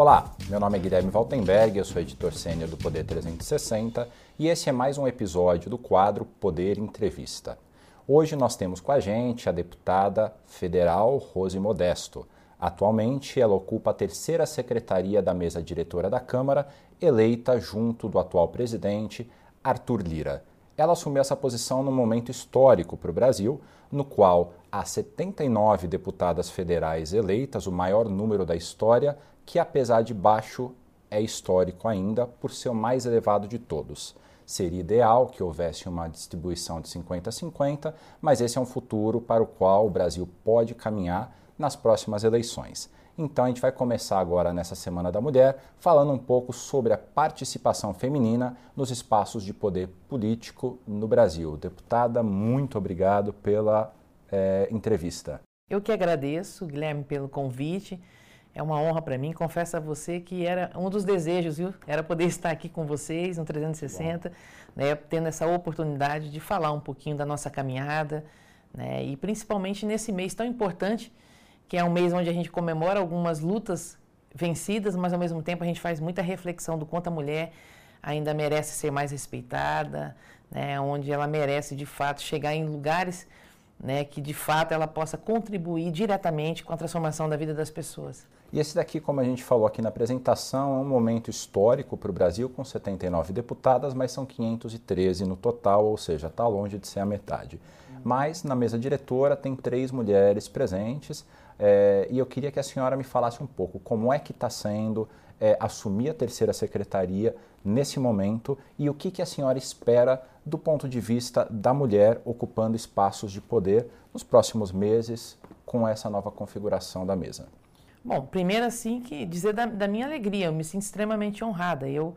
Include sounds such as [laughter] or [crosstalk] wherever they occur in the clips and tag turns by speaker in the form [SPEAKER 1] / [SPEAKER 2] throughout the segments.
[SPEAKER 1] Olá, meu nome é Guilherme Valtenberg, eu sou editor sênior do Poder 360 e esse é mais um episódio do quadro Poder Entrevista. Hoje nós temos com a gente a deputada federal Rose Modesto. Atualmente, ela ocupa a terceira secretaria da mesa diretora da Câmara, eleita junto do atual presidente Arthur Lira. Ela assumiu essa posição num momento histórico para o Brasil, no qual há 79 deputadas federais eleitas, o maior número da história, que apesar de baixo é histórico ainda por ser o mais elevado de todos. Seria ideal que houvesse uma distribuição de 50-50, mas esse é um futuro para o qual o Brasil pode caminhar nas próximas eleições. Então a gente vai começar agora nessa Semana da Mulher falando um pouco sobre a participação feminina nos espaços de poder político no Brasil. Deputada, muito obrigado pela é, entrevista.
[SPEAKER 2] Eu que agradeço, Guilherme, pelo convite. É uma honra para mim. Confesso a você que era um dos desejos, viu? Era poder [laughs] estar aqui com vocês no 360, né, tendo essa oportunidade de falar um pouquinho da nossa caminhada, né, e principalmente nesse mês tão importante, que é um mês onde a gente comemora algumas lutas vencidas, mas ao mesmo tempo a gente faz muita reflexão do quanto a mulher ainda merece ser mais respeitada, né, onde ela merece de fato chegar em lugares né, que de fato ela possa contribuir diretamente com a transformação da vida das pessoas.
[SPEAKER 1] E esse daqui, como a gente falou aqui na apresentação, é um momento histórico para o Brasil, com 79 deputadas, mas são 513 no total, ou seja, está longe de ser a metade. Mas na mesa diretora tem três mulheres presentes, é, e eu queria que a senhora me falasse um pouco como é que está sendo é, assumir a terceira secretaria nesse momento e o que, que a senhora espera do ponto de vista da mulher ocupando espaços de poder nos próximos meses com essa nova configuração da mesa.
[SPEAKER 2] Bom, primeiro assim que dizer da, da minha alegria, eu me sinto extremamente honrada. Eu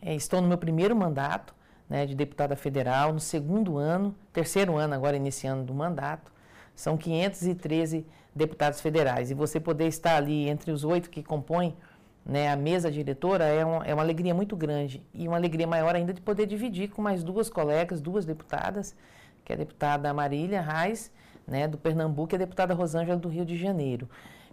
[SPEAKER 2] é, estou no meu primeiro mandato né, de deputada federal, no segundo ano, terceiro ano agora iniciando do mandato. São 513 deputados federais e você poder estar ali entre os oito que compõem né, a mesa diretora é, um, é uma alegria muito grande e uma alegria maior ainda de poder dividir com mais duas colegas, duas deputadas, que é a deputada Marília Reis, né, do Pernambuco, e a deputada Rosângela do Rio de Janeiro.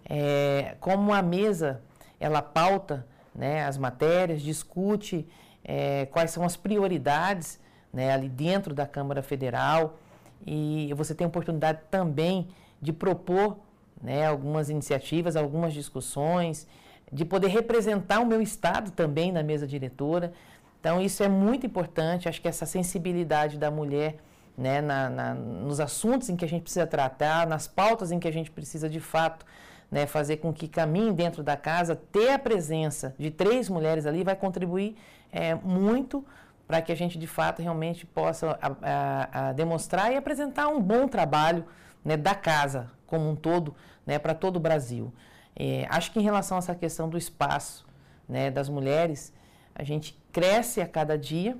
[SPEAKER 2] É, como a mesa ela pauta né, as matérias, discute é, quais são as prioridades né, ali dentro da Câmara Federal e você tem a oportunidade também de propor né, algumas iniciativas, algumas discussões, de poder representar o meu estado também na mesa diretora. Então isso é muito importante. Acho que essa sensibilidade da mulher né, na, na, nos assuntos em que a gente precisa tratar, nas pautas em que a gente precisa de fato né, fazer com que caminhe dentro da casa, ter a presença de três mulheres ali vai contribuir é, muito para que a gente de fato realmente possa a, a, a demonstrar e apresentar um bom trabalho né, da casa como um todo né, para todo o Brasil. É, acho que em relação a essa questão do espaço né, das mulheres, a gente cresce a cada dia.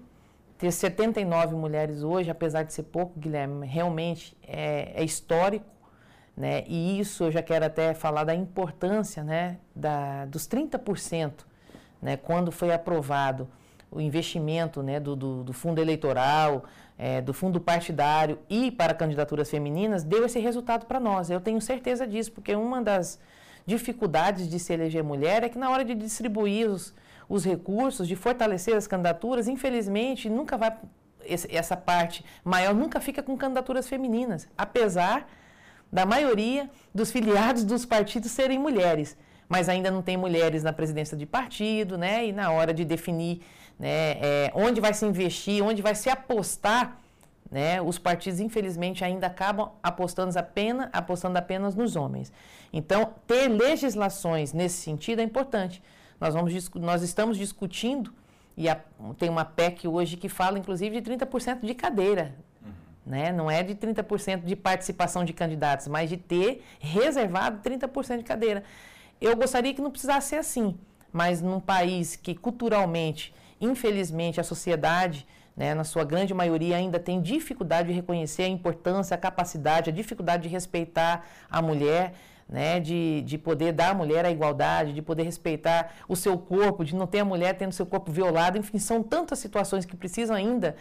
[SPEAKER 2] Ter 79 mulheres hoje, apesar de ser pouco, Guilherme, realmente é, é histórico né? E isso eu já quero até falar da importância né, da, dos 30%, né, quando foi aprovado o investimento né, do, do, do fundo eleitoral, é, do fundo partidário e para candidaturas femininas, deu esse resultado para nós. Eu tenho certeza disso, porque uma das dificuldades de se eleger mulher é que na hora de distribuir os, os recursos, de fortalecer as candidaturas, infelizmente, nunca vai. Essa parte maior nunca fica com candidaturas femininas, apesar da maioria dos filiados dos partidos serem mulheres, mas ainda não tem mulheres na presidência de partido, né? E na hora de definir né, é, onde vai se investir, onde vai se apostar, né? Os partidos, infelizmente, ainda acabam apostando apenas, apostando apenas nos homens. Então, ter legislações nesse sentido é importante. Nós, vamos, nós estamos discutindo, e a, tem uma PEC hoje que fala, inclusive, de 30% de cadeira né? Não é de 30% de participação de candidatos, mas de ter reservado 30% de cadeira. Eu gostaria que não precisasse ser assim, mas num país que culturalmente, infelizmente, a sociedade, né, na sua grande maioria, ainda tem dificuldade de reconhecer a importância, a capacidade, a dificuldade de respeitar a mulher, né, de, de poder dar à mulher a igualdade, de poder respeitar o seu corpo, de não ter a mulher tendo seu corpo violado, enfim, são tantas situações que precisam ainda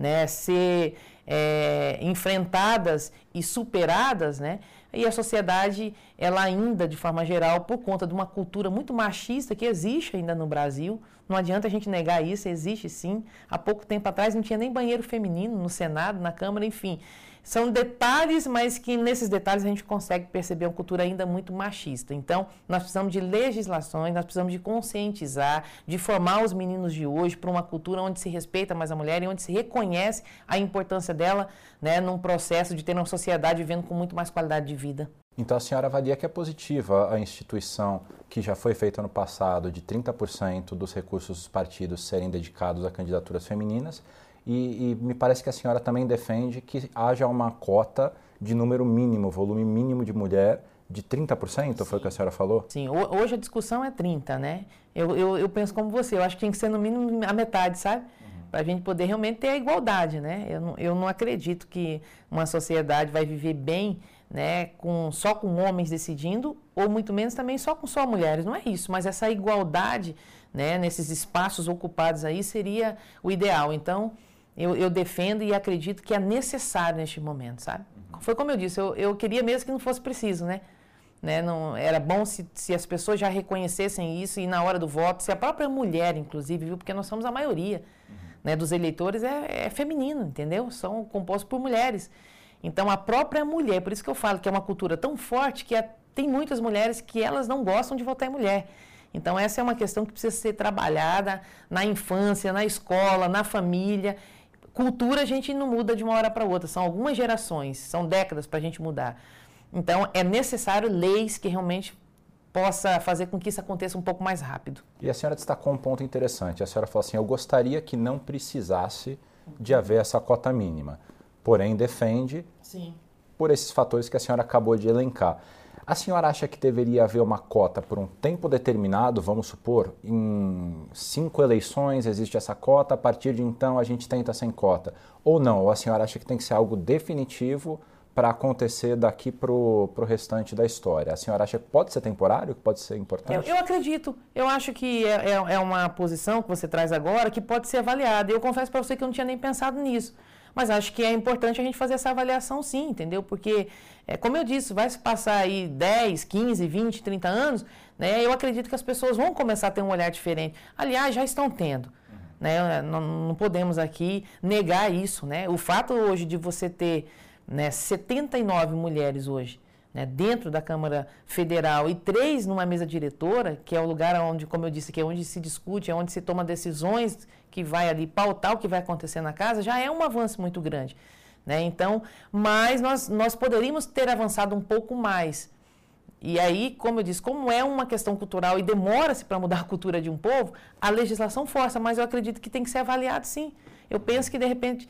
[SPEAKER 2] né, ser é, enfrentadas e superadas, né? E a sociedade, ela ainda, de forma geral, por conta de uma cultura muito machista que existe ainda no Brasil, não adianta a gente negar isso, existe sim. Há pouco tempo atrás não tinha nem banheiro feminino no Senado, na Câmara, enfim. São detalhes, mas que nesses detalhes a gente consegue perceber uma cultura ainda muito machista. Então, nós precisamos de legislações, nós precisamos de conscientizar, de formar os meninos de hoje para uma cultura onde se respeita mais a mulher e onde se reconhece a importância dela né, num processo de ter uma sociedade vivendo com muito mais qualidade de vida.
[SPEAKER 1] Então a senhora avalia que é positiva a instituição que já foi feita no passado de 30% dos recursos dos partidos serem dedicados a candidaturas femininas e, e, me parece que a senhora também defende que haja uma cota de número mínimo, volume mínimo de mulher de 30%, Sim. foi o que a senhora falou?
[SPEAKER 2] Sim, hoje a discussão é 30%, né? Eu, eu, eu penso como você, eu acho que tem que ser no mínimo a metade, sabe? Uhum. Para a gente poder realmente ter a igualdade, né? Eu não, eu não acredito que uma sociedade vai viver bem né, com, só com homens decidindo, ou muito menos também só com só mulheres. Não é isso, mas essa igualdade né, nesses espaços ocupados aí seria o ideal. Então, eu, eu, defendo e acredito que é necessário neste momento, sabe? Uhum. Foi como eu disse, eu, eu queria mesmo que não fosse preciso, né? né? Não, era bom se, se as pessoas já reconhecessem isso e na hora do voto, se a própria mulher, inclusive, viu? Porque nós somos a maioria uhum. né, dos eleitores é, é feminino, entendeu? São compostos por mulheres. Então, a própria mulher, por isso que eu falo que é uma cultura tão forte que é, tem muitas mulheres que elas não gostam de votar em mulher. Então, essa é uma questão que precisa ser trabalhada na infância, na escola, na família. Cultura a gente não muda de uma hora para outra, são algumas gerações, são décadas para a gente mudar. Então, é necessário leis que realmente possa fazer com que isso aconteça um pouco mais rápido.
[SPEAKER 1] E a senhora destacou um ponto interessante. A senhora falou assim: eu gostaria que não precisasse de haver essa cota mínima porém defende
[SPEAKER 2] Sim.
[SPEAKER 1] por esses fatores que a senhora acabou de elencar. A senhora acha que deveria haver uma cota por um tempo determinado, vamos supor, em cinco eleições existe essa cota, a partir de então a gente tenta sem cota? Ou não? Ou a senhora acha que tem que ser algo definitivo para acontecer daqui para o restante da história? A senhora acha que pode ser temporário, que pode ser importante?
[SPEAKER 2] Eu, eu acredito. Eu acho que é, é, é uma posição que você traz agora que pode ser avaliada. Eu confesso para você que eu não tinha nem pensado nisso. Mas acho que é importante a gente fazer essa avaliação sim, entendeu? Porque, é, como eu disse, vai se passar aí 10, 15, 20, 30 anos, né? Eu acredito que as pessoas vão começar a ter um olhar diferente. Aliás, já estão tendo. Uhum. Né? Não, não, podemos aqui negar isso, né? O fato hoje de você ter né, 79 mulheres hoje né, dentro da Câmara Federal e três numa mesa diretora, que é o lugar onde, como eu disse, que é onde se discute, é onde se toma decisões que vai ali pautar o que vai acontecer na casa, já é um avanço muito grande. Né? Então, mas nós, nós poderíamos ter avançado um pouco mais. E aí, como eu disse, como é uma questão cultural e demora-se para mudar a cultura de um povo, a legislação força, mas eu acredito que tem que ser avaliado sim. Eu penso que, de repente,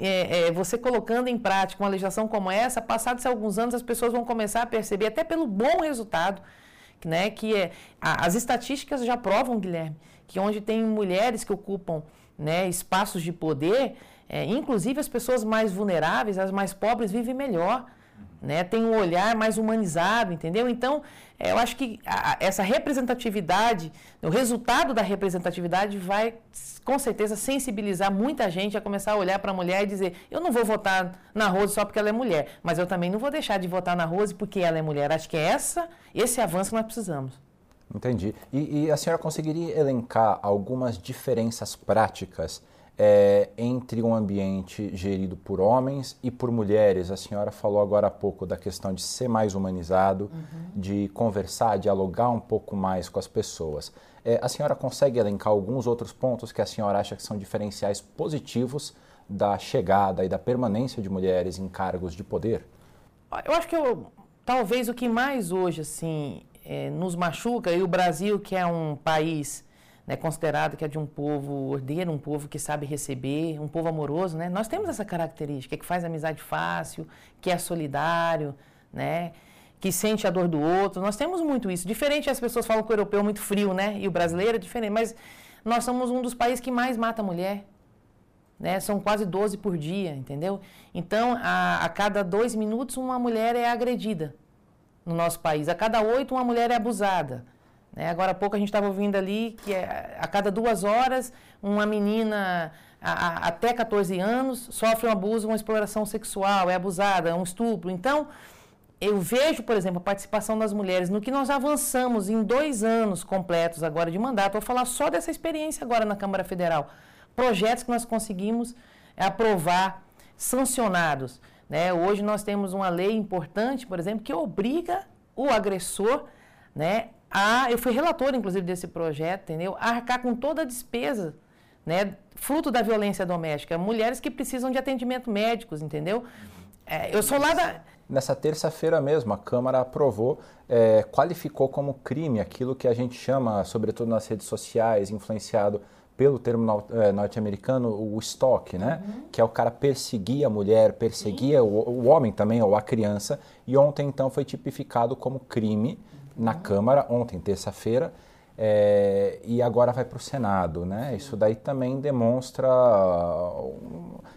[SPEAKER 2] é, é, você colocando em prática uma legislação como essa, passados alguns anos, as pessoas vão começar a perceber, até pelo bom resultado, né, que é, a, as estatísticas já provam, Guilherme, que onde tem mulheres que ocupam né, espaços de poder, é, inclusive as pessoas mais vulneráveis, as mais pobres, vivem melhor né? Tem um olhar mais humanizado, entendeu? Então, é, eu acho que a, essa representatividade, o resultado da representatividade vai, com certeza, sensibilizar muita gente a começar a olhar para a mulher e dizer: eu não vou votar na Rose só porque ela é mulher, mas eu também não vou deixar de votar na Rose porque ela é mulher. Acho que é essa, esse avanço que nós precisamos.
[SPEAKER 1] Entendi. E, e a senhora conseguiria elencar algumas diferenças práticas é, entre um ambiente gerido por homens e por mulheres. A senhora falou agora há pouco da questão de ser mais humanizado, uhum. de conversar, dialogar um pouco mais com as pessoas. É, a senhora consegue elencar alguns outros pontos que a senhora acha que são diferenciais positivos da chegada e da permanência de mulheres em cargos de poder?
[SPEAKER 2] Eu acho que eu, talvez o que mais hoje assim é, nos machuca e o Brasil que é um país né, considerado que é de um povo ordeiro, um povo que sabe receber, um povo amoroso, né? Nós temos essa característica, que faz amizade fácil, que é solidário, né? Que sente a dor do outro. Nós temos muito isso. Diferente as pessoas falam que o europeu é muito frio, né? E o brasileiro é diferente, mas nós somos um dos países que mais mata a mulher. Né? São quase 12 por dia, entendeu? Então, a, a cada dois minutos, uma mulher é agredida no nosso país. A cada oito, uma mulher é abusada. Né? Agora há pouco a gente estava ouvindo ali que é, a cada duas horas uma menina a, a, até 14 anos sofre um abuso, uma exploração sexual, é abusada, é um estupro. Então, eu vejo, por exemplo, a participação das mulheres no que nós avançamos em dois anos completos agora de mandato. Vou falar só dessa experiência agora na Câmara Federal. Projetos que nós conseguimos aprovar, sancionados. Né? Hoje nós temos uma lei importante, por exemplo, que obriga o agressor né, a. Eu fui relator, inclusive, desse projeto, entendeu? A arcar com toda a despesa. Né, fruto da violência doméstica, mulheres que precisam de atendimento médicos, entendeu? É, eu sou lá da,
[SPEAKER 1] Nessa terça-feira mesmo, a Câmara aprovou, é, qualificou como crime aquilo que a gente chama, sobretudo nas redes sociais, influenciado pelo termo é, norte-americano, o estoque, né? Uhum. Que é o cara perseguir a mulher, perseguir o, o, homem também, ou a criança. E ontem, então, foi tipificado como crime. Na Câmara, ontem, terça-feira, é, e agora vai para o Senado, né? Isso daí também demonstra.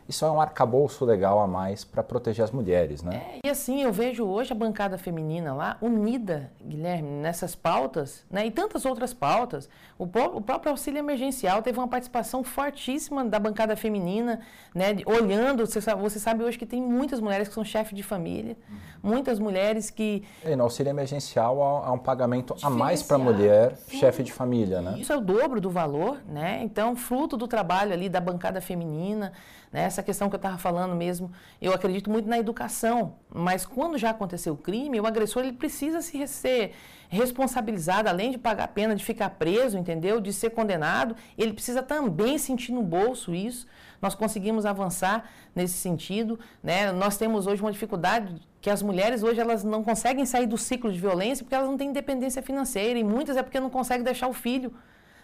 [SPEAKER 1] Isso é um arcabouço legal a mais para proteger as mulheres, né?
[SPEAKER 2] É, e assim, eu vejo hoje a bancada feminina lá unida, Guilherme, nessas pautas, né? E tantas outras pautas. O, o próprio auxílio emergencial teve uma participação fortíssima da bancada feminina, né? Olhando, você sabe, você sabe hoje que tem muitas mulheres que são chefes de família, uhum. muitas mulheres que.
[SPEAKER 1] E no auxílio emergencial há, um pagamento a mais para a mulher, chefe chefe de família, né?
[SPEAKER 2] Isso é o dobro do valor, né? Então, fruto do trabalho ali da bancada feminina, né? essa questão que eu estava falando mesmo, eu acredito muito na educação, mas quando já aconteceu o crime, o agressor ele precisa se ser responsabilizado, além de pagar a pena de ficar preso, entendeu? De ser condenado, ele precisa também sentir no bolso isso. Nós conseguimos avançar nesse sentido, né? Nós temos hoje uma dificuldade que as mulheres hoje elas não conseguem sair do ciclo de violência porque elas não têm independência financeira e muitas é porque não conseguem deixar o filho,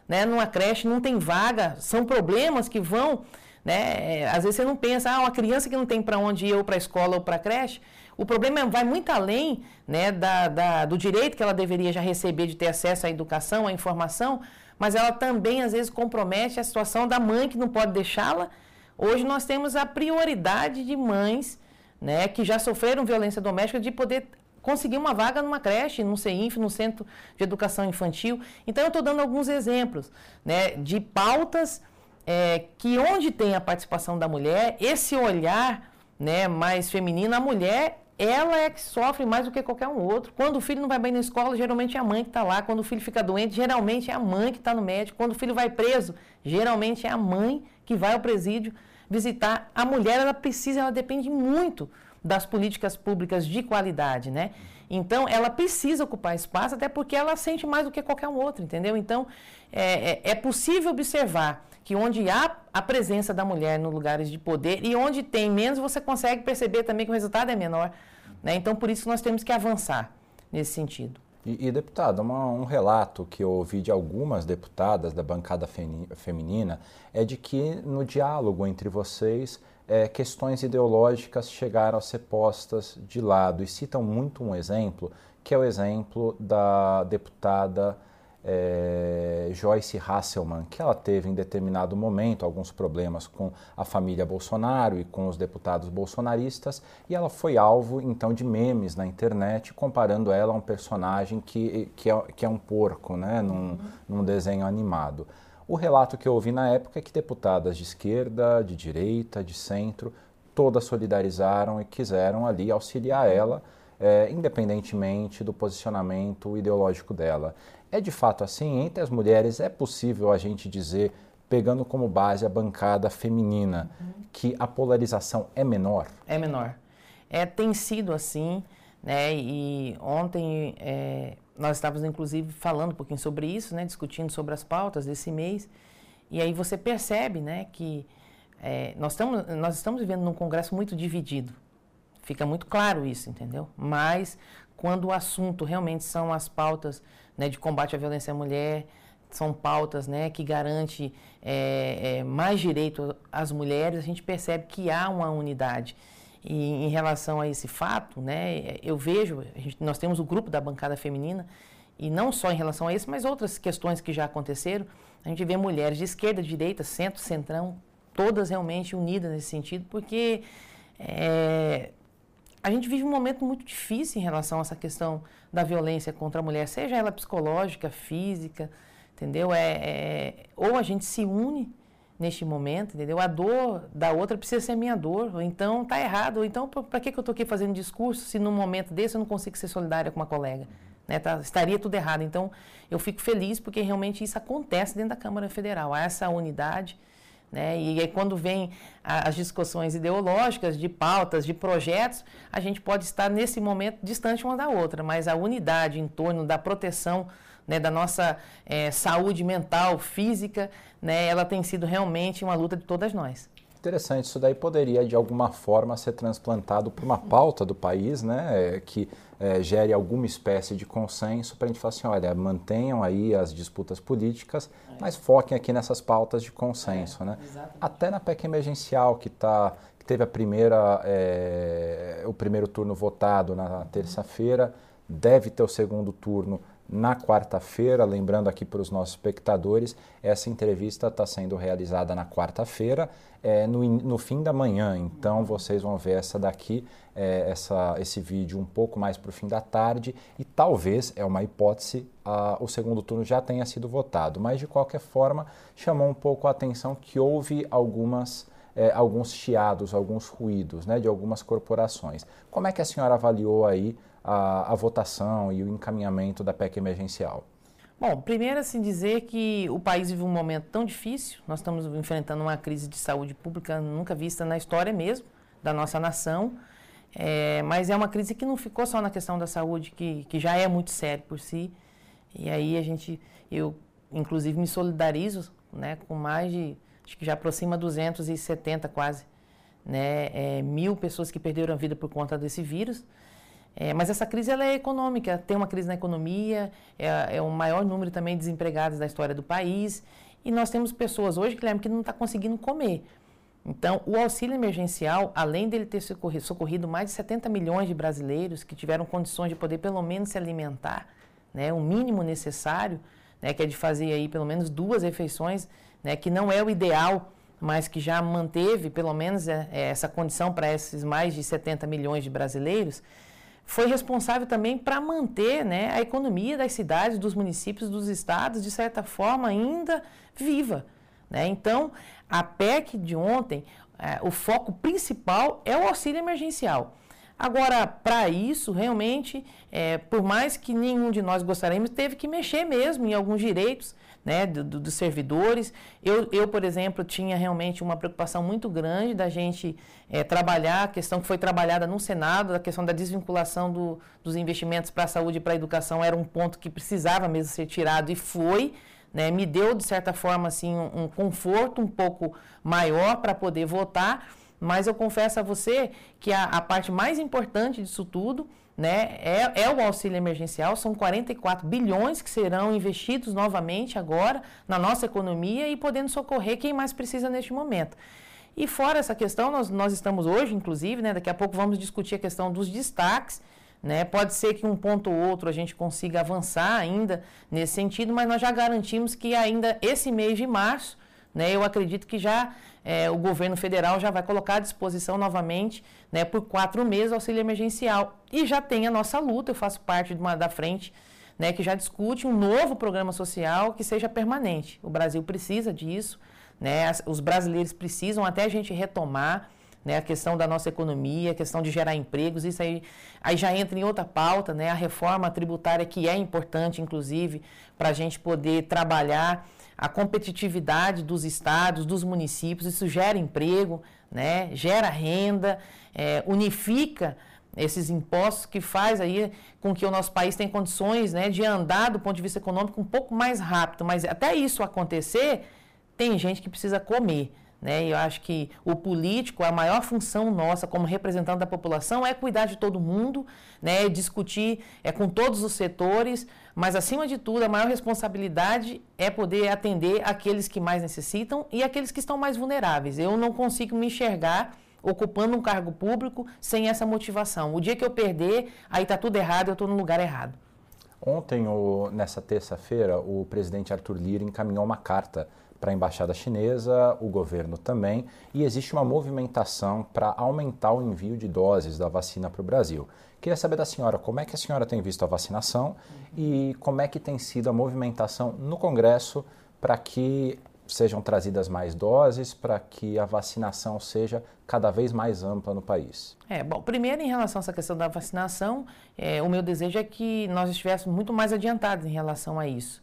[SPEAKER 2] né, numa creche, não tem vaga, são problemas que vão, né, às vezes você não pensa, ah, uma criança que não tem para onde ir ou para a escola ou para a creche, o problema vai muito além, né, da, da, do direito que ela deveria já receber de ter acesso à educação, à informação, mas ela também às vezes compromete a situação da mãe que não pode deixá-la. Hoje nós temos a prioridade de mães né, que já sofreram violência doméstica, de poder conseguir uma vaga numa creche, num CEINF, no Centro de Educação Infantil. Então, eu estou dando alguns exemplos né, de pautas é, que onde tem a participação da mulher, esse olhar né, mais feminino, a mulher ela é que sofre mais do que qualquer um outro. Quando o filho não vai bem na escola, geralmente é a mãe que está lá. Quando o filho fica doente, geralmente é a mãe que está no médico. Quando o filho vai preso, geralmente é a mãe que vai ao presídio visitar. A mulher, ela precisa, ela depende muito das políticas públicas de qualidade, né? Então, ela precisa ocupar espaço, até porque ela sente mais do que qualquer um outro, entendeu? Então, é, é, é possível observar que onde há a presença da mulher nos lugares de poder e onde tem menos, você consegue perceber também que o resultado é menor. Né? Então, por isso, nós temos que avançar nesse sentido.
[SPEAKER 1] E, e deputada, uma, um relato que eu ouvi de algumas deputadas da bancada feminina é de que no diálogo entre vocês é, questões ideológicas chegaram a ser postas de lado e citam muito um exemplo, que é o exemplo da deputada é, Joyce Hasselman, que ela teve em determinado momento alguns problemas com a família Bolsonaro e com os deputados bolsonaristas, e ela foi alvo então de memes na internet, comparando ela a um personagem que, que, é, que é um porco, né, num, num desenho animado. O relato que eu ouvi na época é que deputadas de esquerda, de direita, de centro, todas solidarizaram e quiseram ali auxiliar ela, é, independentemente do posicionamento ideológico dela. É de fato assim? Entre as mulheres é possível a gente dizer, pegando como base a bancada feminina, uhum. que a polarização é menor?
[SPEAKER 2] É menor. É, tem sido assim, né? E ontem é, nós estávamos inclusive falando um pouquinho sobre isso, né? Discutindo sobre as pautas desse mês. E aí você percebe, né? Que é, nós, estamos, nós estamos vivendo num congresso muito dividido. Fica muito claro isso, entendeu? Mas quando o assunto realmente são as pautas né, de combate à violência à mulher, são pautas né, que garante é, é, mais direito às mulheres, a gente percebe que há uma unidade. E em relação a esse fato, né, eu vejo, gente, nós temos o grupo da bancada feminina, e não só em relação a isso, mas outras questões que já aconteceram, a gente vê mulheres de esquerda, direita, centro, centrão, todas realmente unidas nesse sentido, porque é, a gente vive um momento muito difícil em relação a essa questão da violência contra a mulher, seja ela psicológica, física, entendeu? É, é ou a gente se une, neste momento, entendeu? A dor da outra precisa ser minha dor, ou então tá errado, ou então para que, que eu estou aqui fazendo discurso se num momento desse eu não consigo ser solidária com uma colega? Né, tá, estaria tudo errado. Então, eu fico feliz porque realmente isso acontece dentro da Câmara Federal. Há essa unidade, né? E aí, quando vem as discussões ideológicas, de pautas, de projetos, a gente pode estar nesse momento distante uma da outra, mas a unidade em torno da proteção né, da nossa é, saúde mental, física, né, ela tem sido realmente uma luta de todas nós.
[SPEAKER 1] Interessante, isso daí poderia de alguma forma ser transplantado para uma pauta do país, né, que é, gere alguma espécie de consenso para a gente falar assim, olha, mantenham aí as disputas políticas, é. mas foquem aqui nessas pautas de consenso, é, né? Exatamente. Até na PEC emergencial que está que teve a primeira é, o primeiro turno votado na terça-feira, deve ter o segundo turno na quarta-feira. Lembrando aqui para os nossos espectadores, essa entrevista está sendo realizada na quarta-feira, é, no, no, fim da manhã. Então vocês vão ver essa daqui, é, essa, esse vídeo um pouco mais para o fim da tarde e talvez, é uma hipótese, a, o segundo turno já tenha sido votado. Mas de qualquer forma, chamou um pouco a atenção que houve algumas. É, alguns chiados, alguns ruídos né, de algumas corporações. Como é que a senhora avaliou aí a, a votação e o encaminhamento da PEC emergencial?
[SPEAKER 2] Bom, primeiro assim dizer que o país vive um momento tão difícil, nós estamos enfrentando uma crise de saúde pública nunca vista na história mesmo da nossa nação, é, mas é uma crise que não ficou só na questão da saúde, que, que já é muito séria por si, e aí a gente, eu inclusive me solidarizo né, com mais de, acho que já aproxima 270 quase, né, é, mil pessoas que perderam a vida por conta desse vírus, é, mas essa crise ela é econômica, tem uma crise na economia, é, é o maior número também de desempregados da história do país. E nós temos pessoas hoje, Guilherme, que não está conseguindo comer. Então, o auxílio emergencial, além dele ter socorrido, socorrido, mais de 70 milhões de brasileiros que tiveram condições de poder pelo menos se alimentar, né, o mínimo necessário, né, que é de fazer aí pelo menos duas refeições, né, que não é o ideal, mas que já manteve pelo menos é, é essa condição para esses mais de 70 milhões de brasileiros, foi responsável também para manter né, a economia das cidades, dos municípios, dos estados, de certa forma, ainda viva. Né? Então, a PEC de ontem, é, o foco principal é o auxílio emergencial. Agora, para isso, realmente, é, por mais que nenhum de nós gostaríamos, teve que mexer mesmo em alguns direitos né, do, do, dos servidores. Eu, eu, por exemplo, tinha realmente uma preocupação muito grande da gente é, trabalhar a questão que foi trabalhada no Senado, a questão da desvinculação do, dos investimentos para a saúde e para a educação era um ponto que precisava mesmo ser tirado e foi. Né, me deu, de certa forma, assim, um, um conforto um pouco maior para poder votar, mas eu confesso a você que a, a parte mais importante disso tudo né? É, é o auxílio emergencial, são 44 bilhões que serão investidos novamente agora na nossa economia e podendo socorrer quem mais precisa neste momento. E fora essa questão, nós, nós estamos hoje, inclusive, né, daqui a pouco vamos discutir a questão dos destaques. Né? Pode ser que um ponto ou outro a gente consiga avançar ainda nesse sentido, mas nós já garantimos que ainda esse mês de março, né, eu acredito que já é, o governo federal já vai colocar à disposição novamente né, por quatro meses o auxílio emergencial. E já tem a nossa luta, eu faço parte de uma, da frente né, que já discute um novo programa social que seja permanente. O Brasil precisa disso, né, os brasileiros precisam até a gente retomar né, a questão da nossa economia, a questão de gerar empregos, isso aí, aí já entra em outra pauta, né, a reforma tributária que é importante, inclusive, para a gente poder trabalhar a competitividade dos estados, dos municípios, isso gera emprego, né, gera renda, é, unifica esses impostos que faz aí com que o nosso país tenha condições né, de andar do ponto de vista econômico um pouco mais rápido. Mas até isso acontecer, tem gente que precisa comer. Né? Eu acho que o político, a maior função nossa como representante da população é cuidar de todo mundo, né? discutir é, com todos os setores, mas acima de tudo, a maior responsabilidade é poder atender aqueles que mais necessitam e aqueles que estão mais vulneráveis. Eu não consigo me enxergar ocupando um cargo público sem essa motivação. O dia que eu perder, aí está tudo errado, eu estou no lugar errado.
[SPEAKER 1] Ontem, nessa terça-feira, o presidente Arthur Lira encaminhou uma carta para a embaixada chinesa, o governo também, e existe uma movimentação para aumentar o envio de doses da vacina para o Brasil. Queria saber da senhora como é que a senhora tem visto a vacinação e como é que tem sido a movimentação no Congresso para que sejam trazidas mais doses para que a vacinação seja cada vez mais ampla no país?
[SPEAKER 2] É, bom, primeiro em relação a essa questão da vacinação, é, o meu desejo é que nós estivéssemos muito mais adiantados em relação a isso.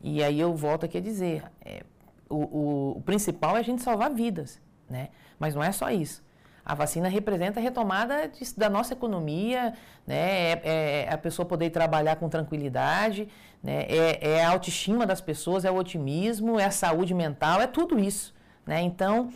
[SPEAKER 2] E aí eu volto aqui a dizer, é, o, o, o principal é a gente salvar vidas, né? Mas não é só isso. A vacina representa a retomada de, da nossa economia, né? É, é, a pessoa poder trabalhar com tranquilidade, né? é, é, a autoestima das pessoas, é o otimismo, é a saúde mental, é tudo isso. Né? Então,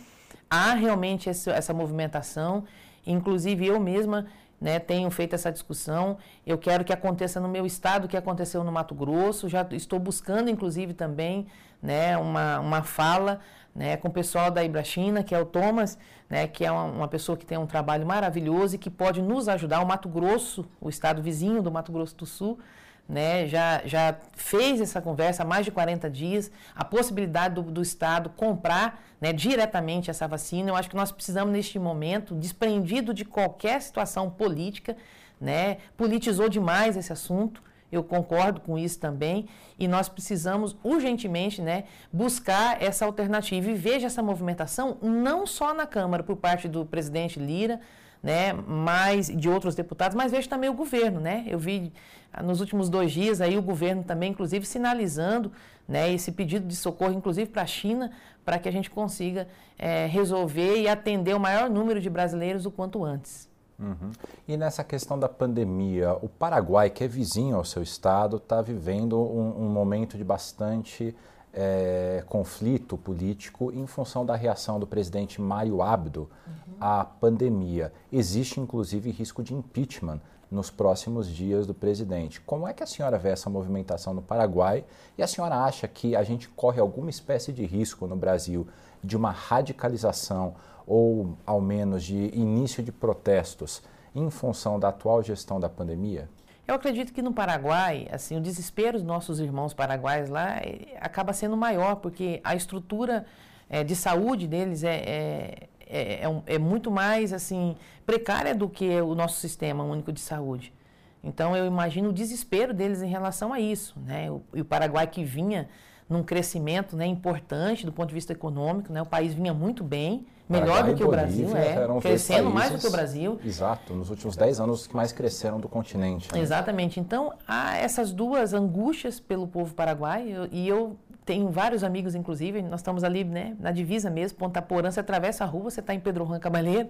[SPEAKER 2] há realmente esse, essa movimentação. Inclusive, eu mesma né, tenho feito essa discussão. Eu quero que aconteça no meu estado, o que aconteceu no Mato Grosso. Já estou buscando, inclusive, também né, uma, uma fala né, com o pessoal da Ibrachina, que é o Thomas, né, que é uma, uma, pessoa que tem um trabalho maravilhoso e que pode nos ajudar. O Mato Grosso, o estado vizinho do Mato Grosso do Sul, né, já, já fez essa conversa há mais de 40 dias, a possibilidade do, do Estado comprar né, diretamente essa vacina. Eu acho que nós precisamos, neste momento, desprendido de qualquer situação política, né, politizou demais esse assunto, eu concordo com isso também, e nós precisamos urgentemente né, buscar essa alternativa. E veja essa movimentação não só na Câmara por parte do presidente Lira, né, mas de outros deputados, mas vejo também o governo, né? Eu vi ah, nos últimos dois dias aí o governo também, inclusive, sinalizando né, esse pedido de socorro, inclusive para a China, para que a gente consiga é, resolver e atender o maior número de brasileiros o quanto antes.
[SPEAKER 1] Uhum. E nessa questão da pandemia, o Paraguai, que é vizinho ao seu estado, está vivendo um, um, momento de bastante é, conflito político em função da reação do presidente Mário Abdo uhum. à pandemia. Existe, inclusive, risco de impeachment nos próximos dias do presidente. Como é que a senhora vê essa movimentação no Paraguai? E a senhora acha que a gente corre alguma espécie de risco no Brasil de uma radicalização ou ao menos de início de protestos em função da atual gestão da pandemia?
[SPEAKER 2] Eu acredito que no Paraguai, assim, o desespero dos nossos irmãos paraguaios lá eh, acaba sendo maior, porque a estrutura é, de saúde deles é, é, é, é, é, muito mais assim precária do que o nosso sistema único de saúde. Então eu imagino o desespero deles em relação a isso, né? O, o Paraguai que vinha num crescimento né, importante do ponto de vista econômico, né? O país vinha muito bem, melhor do que o Brasil, é, crescendo mais do que o Brasil.
[SPEAKER 1] Exato, nos últimos 10 anos que mais cresceram do continente.
[SPEAKER 2] Né? Exatamente. Então, há essas duas angústias pelo povo paraguaio e eu tenho vários amigos, inclusive, nós estamos ali né, na divisa mesmo, Ponta Porã, você atravessa a rua, você está em Pedro Juan Cabaleiro,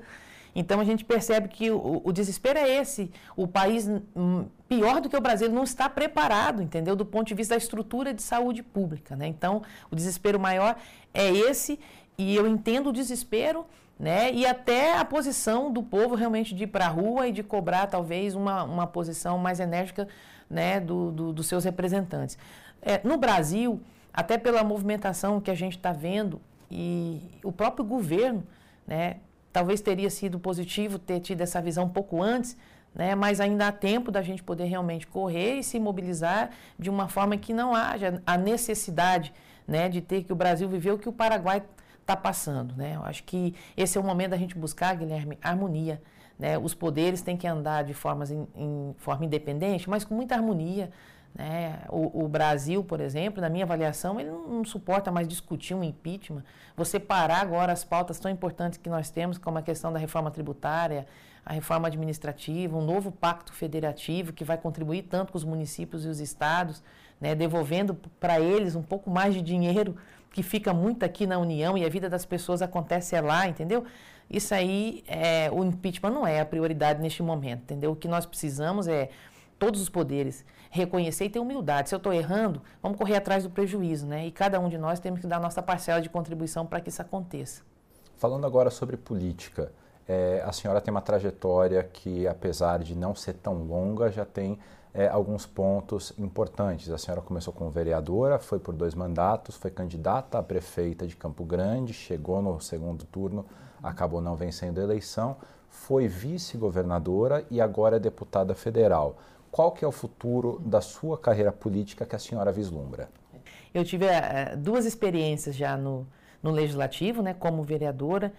[SPEAKER 2] então a gente percebe que o, o, desespero é esse. O país, hum, pior do que o Brasil, não está preparado, entendeu? Do ponto de vista da estrutura de saúde pública. Né? Então, o desespero maior é esse e eu entendo o desespero, né? E até a posição do povo realmente de ir para a rua e de cobrar talvez uma, uma posição mais enérgica né, do, do dos seus representantes. É, no Brasil, até pela movimentação que a gente está vendo, e o próprio governo, né, talvez teria sido positivo ter tido essa visão um pouco antes, né, mas ainda há tempo da gente poder realmente correr e se mobilizar de uma forma que não haja a necessidade né, de ter que o Brasil viveu o que o Paraguai está passando. Né? Eu acho que esse é o momento da gente buscar, Guilherme, harmonia. Né? Os poderes têm que andar de formas em, em forma independente, mas com muita harmonia. Né? O, o, Brasil, por exemplo, na minha avaliação, ele não, não, suporta mais discutir um impeachment. Você parar agora as pautas tão importantes que nós temos, como a questão da reforma tributária, a reforma administrativa, um novo pacto federativo que vai contribuir tanto com os municípios e os estados, né? devolvendo para eles um pouco mais de dinheiro que fica muito aqui na União e a vida das pessoas acontece lá, entendeu? Isso aí, é, o impeachment não é a prioridade neste momento, entendeu? O que nós precisamos é todos os poderes reconhecer e ter humildade. Se eu estou errando, vamos correr atrás do prejuízo, né? E cada um de nós temos que dar nossa parcela de contribuição para que isso aconteça.
[SPEAKER 1] Falando agora sobre política, é, a senhora tem uma trajetória que, apesar de não ser tão longa, já tem é, alguns pontos importantes. A senhora começou como vereadora, foi por dois mandatos, foi candidata a prefeita de Campo Grande, chegou no segundo turno, acabou não vencendo a eleição, foi vice-governadora e agora é deputada federal. Qual que é o futuro da sua carreira política que a senhora vislumbra?
[SPEAKER 2] Eu tive uh, duas experiências já no, no legislativo, né, como vereadora,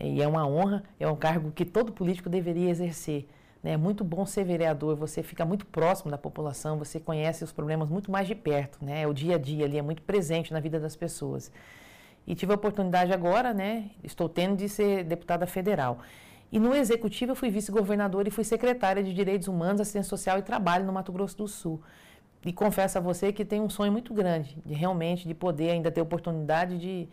[SPEAKER 2] e é uma honra, é um cargo que todo político deveria exercer. Né? É muito bom ser vereador, você fica muito próximo da população, você conhece os problemas muito mais de perto, né? O dia a dia ali é muito presente na vida das pessoas. e tive a oportunidade agora, né, estou tendo de ser deputada federal. E no executivo eu fui vice-governadora e fui secretária de Direitos Humanos, Assistência Social e Trabalho no Mato Grosso do Sul. E confesso a você que tenho um sonho muito grande, de realmente de poder ainda ter oportunidade de,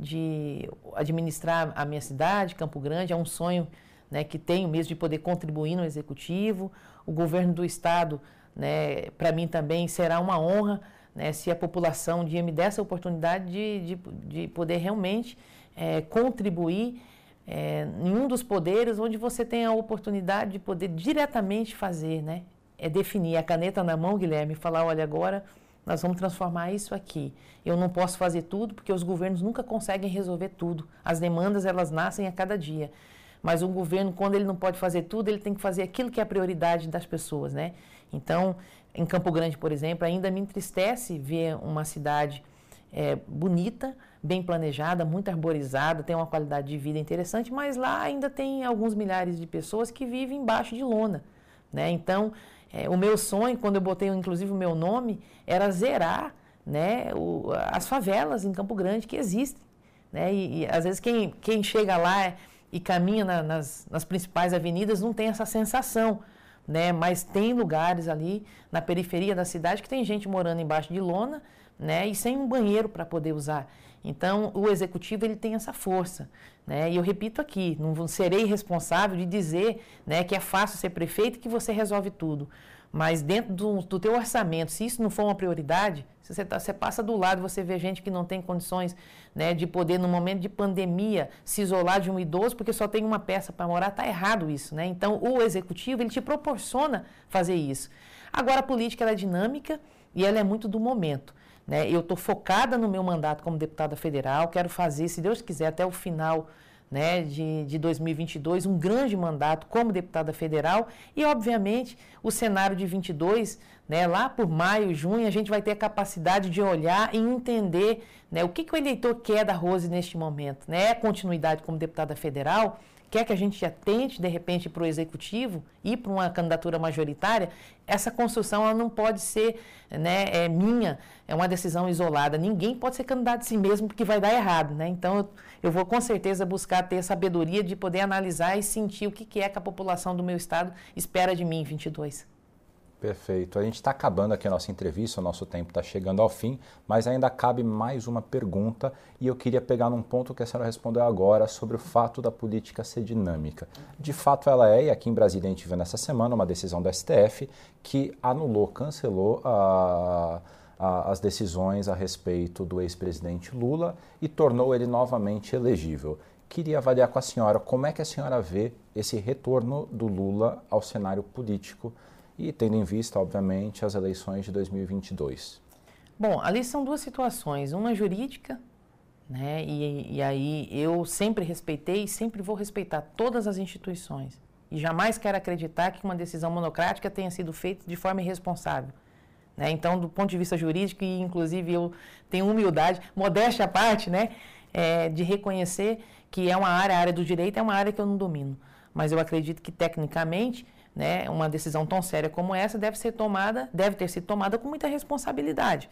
[SPEAKER 2] de administrar a minha cidade, Campo Grande. É um sonho né, que tenho mesmo de poder contribuir no executivo. O governo do estado, né, para mim também será uma honra né, se a população dia me der essa oportunidade de, de, de poder realmente é, contribuir é, em um dos poderes onde você tem a oportunidade de poder diretamente fazer, né? É definir a caneta na mão, Guilherme, e falar, olha, agora nós vamos transformar isso aqui. Eu não posso fazer tudo porque os governos nunca conseguem resolver tudo. As demandas elas nascem a cada dia. Mas um governo, quando ele não pode fazer tudo, ele tem que fazer aquilo que é a prioridade das pessoas, né? Então, em Campo Grande, por exemplo, ainda me entristece ver uma cidade é, bonita, bem planejada, muito arborizada, tem uma qualidade de vida interessante, mas lá ainda tem alguns milhares de pessoas que vivem embaixo de lona. Né? Então, é, o meu sonho, quando eu botei inclusive o meu nome, era zerar né, o, as favelas em Campo Grande que existem. Né? E, e às vezes quem, quem chega lá e caminha na, nas, nas principais avenidas não tem essa sensação. Né? Mas tem lugares ali na periferia da cidade que tem gente morando embaixo de lona né? e sem um banheiro para poder usar. Então, o executivo ele tem essa força. Né? E eu repito aqui, não serei responsável de dizer né, que é fácil ser prefeito e que você resolve tudo. Mas dentro do, do teu orçamento, se isso não for uma prioridade, se você, tá, você passa do lado, você vê gente que não tem condições né, de poder, no momento de pandemia, se isolar de um idoso porque só tem uma peça para morar, está errado isso. Né? Então, o executivo, ele te proporciona fazer isso. Agora, a política é dinâmica e ela é muito do momento. Né? Eu estou focada no meu mandato como deputada federal, quero fazer, se Deus quiser, até o final né, de, de 2022, um grande mandato como deputada federal e, obviamente, o cenário de 22, né, lá por maio, junho, a gente vai ter a capacidade de olhar e entender né, o que, que o eleitor quer da Rose neste momento. Né? É continuidade como deputada federal? Quer que a gente atente, de repente, para o executivo e para uma candidatura majoritária, essa construção ela não pode ser né, é minha, é uma decisão isolada. Ninguém pode ser candidato de si mesmo porque vai dar errado. Né? Então, eu, eu vou com certeza buscar ter sabedoria de poder analisar e sentir o que, que é que a população do meu estado espera de mim em 22.
[SPEAKER 1] Perfeito. A gente está acabando aqui a nossa entrevista, o nosso tempo está chegando ao fim, mas ainda cabe mais uma pergunta e eu queria pegar num ponto que a senhora respondeu agora sobre o fato da política ser dinâmica. De fato ela é, e aqui em Brasília a gente viu nessa semana uma decisão do STF que anulou, cancelou a, as decisões a respeito do ex-presidente Lula e tornou ele novamente elegível. Queria avaliar com a senhora como é que a senhora vê esse retorno do Lula ao cenário político e tendo em vista, obviamente, as eleições de 2022?
[SPEAKER 2] Bom, ali são duas situações, uma jurídica, né? E, e aí eu sempre respeitei e sempre vou respeitar todas as instituições. E jamais quero acreditar que uma decisão monocrática tenha sido feita de forma irresponsável. Né? Então, do ponto de vista jurídico, e inclusive eu tenho humildade, modéstia à parte, né? É, de reconhecer que é uma área, a área do direito é uma área que eu não domino. Mas eu acredito que, tecnicamente, né, uma decisão tão séria como essa deve ser tomada, deve ter sido tomada com muita responsabilidade.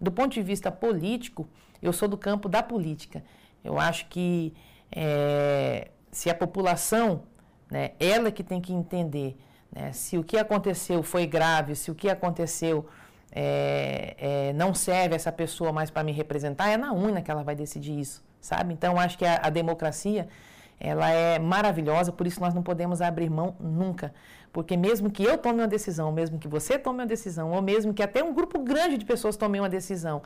[SPEAKER 2] Do ponto de vista político, eu sou do campo da política. Eu acho que é, se a população, né, ela que tem que entender né, se o que aconteceu foi grave, se o que aconteceu é, é, não serve essa pessoa mais para me representar, é na urna que ela vai decidir isso, sabe? Então, acho que a, a democracia ela é maravilhosa, por isso nós não podemos abrir mão nunca. Porque mesmo que eu tome uma decisão, mesmo que você tome uma decisão, ou mesmo que até um grupo grande de pessoas tome uma decisão,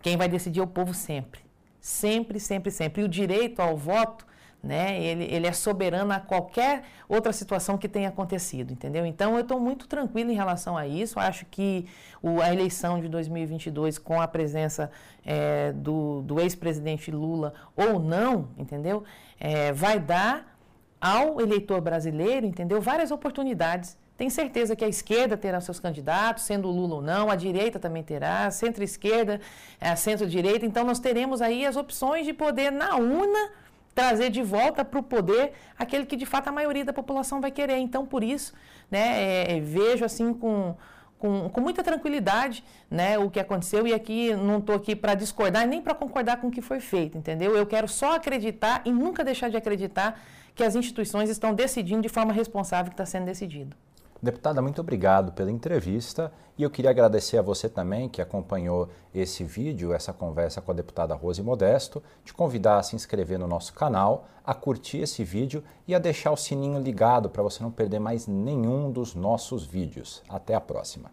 [SPEAKER 2] quem vai decidir é o povo sempre. Sempre, sempre, sempre. E o direito ao voto, né, ele, ele é soberano a qualquer outra situação que tenha acontecido, entendeu? Então, eu estou muito tranquilo em relação a isso. Acho que o, a eleição de 2022, com a presença é, do, do ex-presidente Lula ou não, entendeu? É, vai dar ao eleitor brasileiro, entendeu? Várias oportunidades. Tem certeza que a esquerda terá seus candidatos, sendo Lula ou não, a direita também terá, centro-esquerda, a centro-direita. Então, nós teremos aí as opções de poder, na urna, trazer de volta para o poder aquele que, de fato, a maioria da população vai querer. Então, por isso, né, é, vejo assim com, com, com muita tranquilidade né, o que aconteceu e aqui não estou aqui para discordar nem para concordar com o que foi feito, entendeu? Eu quero só acreditar e nunca deixar de acreditar que as instituições estão decidindo de forma responsável o que está sendo decidido.
[SPEAKER 1] Deputada, muito obrigado pela entrevista e eu queria agradecer a você também que acompanhou esse vídeo, essa conversa com a deputada Rose Modesto, te convidar a se inscrever no nosso canal, a curtir esse vídeo e a deixar o sininho ligado para você não perder mais nenhum dos nossos vídeos. Até a próxima.